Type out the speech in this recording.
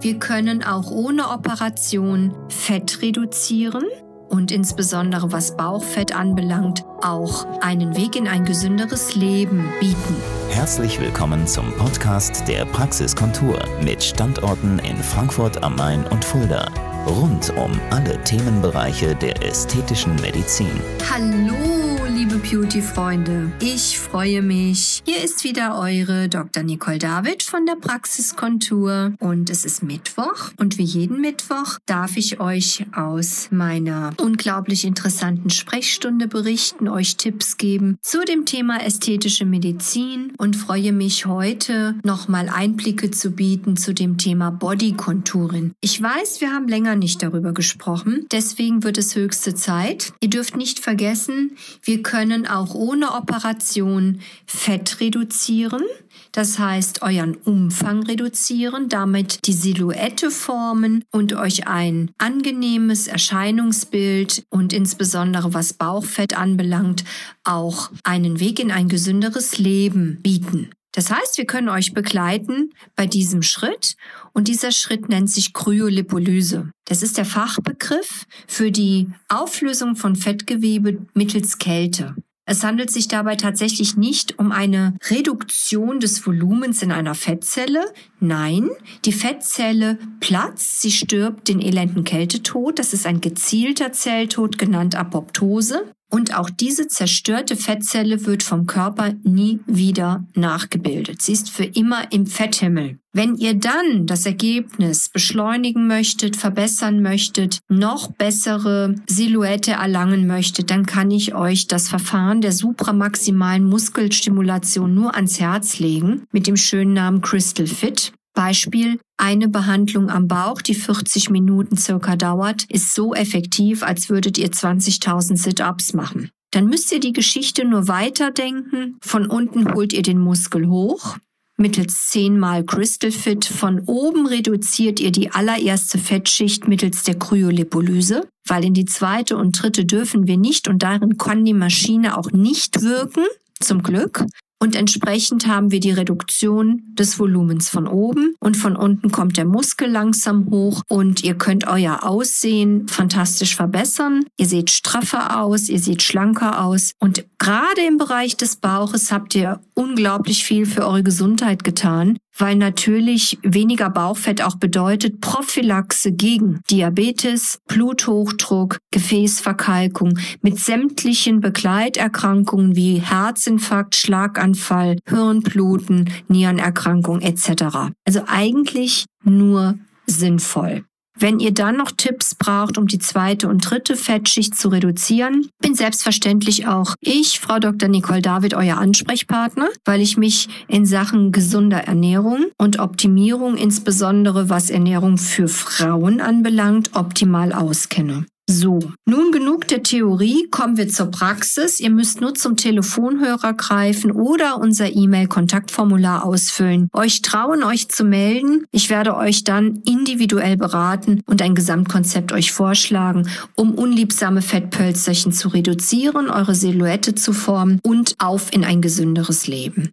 Wir können auch ohne Operation Fett reduzieren und insbesondere was Bauchfett anbelangt, auch einen Weg in ein gesünderes Leben bieten. Herzlich willkommen zum Podcast der Praxiskontur mit Standorten in Frankfurt am Main und Fulda. Rund um alle Themenbereiche der ästhetischen Medizin. Hallo! Liebe Beauty-Freunde. Ich freue mich. Hier ist wieder eure Dr. Nicole David von der Praxiskontur und es ist Mittwoch und wie jeden Mittwoch darf ich euch aus meiner unglaublich interessanten Sprechstunde berichten, euch Tipps geben zu dem Thema ästhetische Medizin und freue mich heute nochmal Einblicke zu bieten zu dem Thema Bodycontouring. Ich weiß, wir haben länger nicht darüber gesprochen, deswegen wird es höchste Zeit. Ihr dürft nicht vergessen, wir können auch ohne Operation Fett reduzieren. Das heißt, euren Umfang reduzieren, damit die Silhouette formen und euch ein angenehmes Erscheinungsbild und insbesondere was Bauchfett anbelangt, auch einen Weg in ein gesünderes Leben bieten. Das heißt, wir können euch begleiten bei diesem Schritt und dieser Schritt nennt sich Kryolipolyse. Das ist der Fachbegriff für die Auflösung von Fettgewebe mittels Kälte. Es handelt sich dabei tatsächlich nicht um eine Reduktion des Volumens in einer Fettzelle. Nein, die Fettzelle platzt, sie stirbt den elenden Kältetod. Das ist ein gezielter Zelltod, genannt Apoptose. Und auch diese zerstörte Fettzelle wird vom Körper nie wieder nachgebildet. Sie ist für immer im Fetthimmel. Wenn ihr dann das Ergebnis beschleunigen möchtet, verbessern möchtet, noch bessere Silhouette erlangen möchtet, dann kann ich euch das Verfahren der supramaximalen Muskelstimulation nur ans Herz legen mit dem schönen Namen Crystal Fit. Beispiel, eine Behandlung am Bauch, die 40 Minuten circa dauert, ist so effektiv, als würdet ihr 20.000 Sit-ups machen. Dann müsst ihr die Geschichte nur weiterdenken. Von unten holt ihr den Muskel hoch. Mittels 10 mal Crystal Fit von oben reduziert ihr die allererste Fettschicht mittels der Kryolipolyse, weil in die zweite und dritte dürfen wir nicht und darin kann die Maschine auch nicht wirken. Zum Glück. Und entsprechend haben wir die Reduktion des Volumens von oben. Und von unten kommt der Muskel langsam hoch. Und ihr könnt euer Aussehen fantastisch verbessern. Ihr seht straffer aus, ihr seht schlanker aus. Und gerade im Bereich des Bauches habt ihr unglaublich viel für eure Gesundheit getan, weil natürlich weniger Bauchfett auch bedeutet Prophylaxe gegen Diabetes, Bluthochdruck, Gefäßverkalkung mit sämtlichen Begleiterkrankungen wie Herzinfarkt, Schlaganfall, Hirnbluten, Nierenerkrankung etc. Also eigentlich nur sinnvoll. Wenn ihr dann noch Tipps braucht, um die zweite und dritte Fettschicht zu reduzieren, bin selbstverständlich auch ich, Frau Dr. Nicole David, euer Ansprechpartner, weil ich mich in Sachen gesunder Ernährung und Optimierung, insbesondere was Ernährung für Frauen anbelangt, optimal auskenne. So, nun genug der Theorie, kommen wir zur Praxis. Ihr müsst nur zum Telefonhörer greifen oder unser E-Mail-Kontaktformular ausfüllen. Euch trauen, euch zu melden. Ich werde euch dann individuell beraten und ein Gesamtkonzept euch vorschlagen, um unliebsame Fettpölzerchen zu reduzieren, eure Silhouette zu formen und auf in ein gesünderes Leben.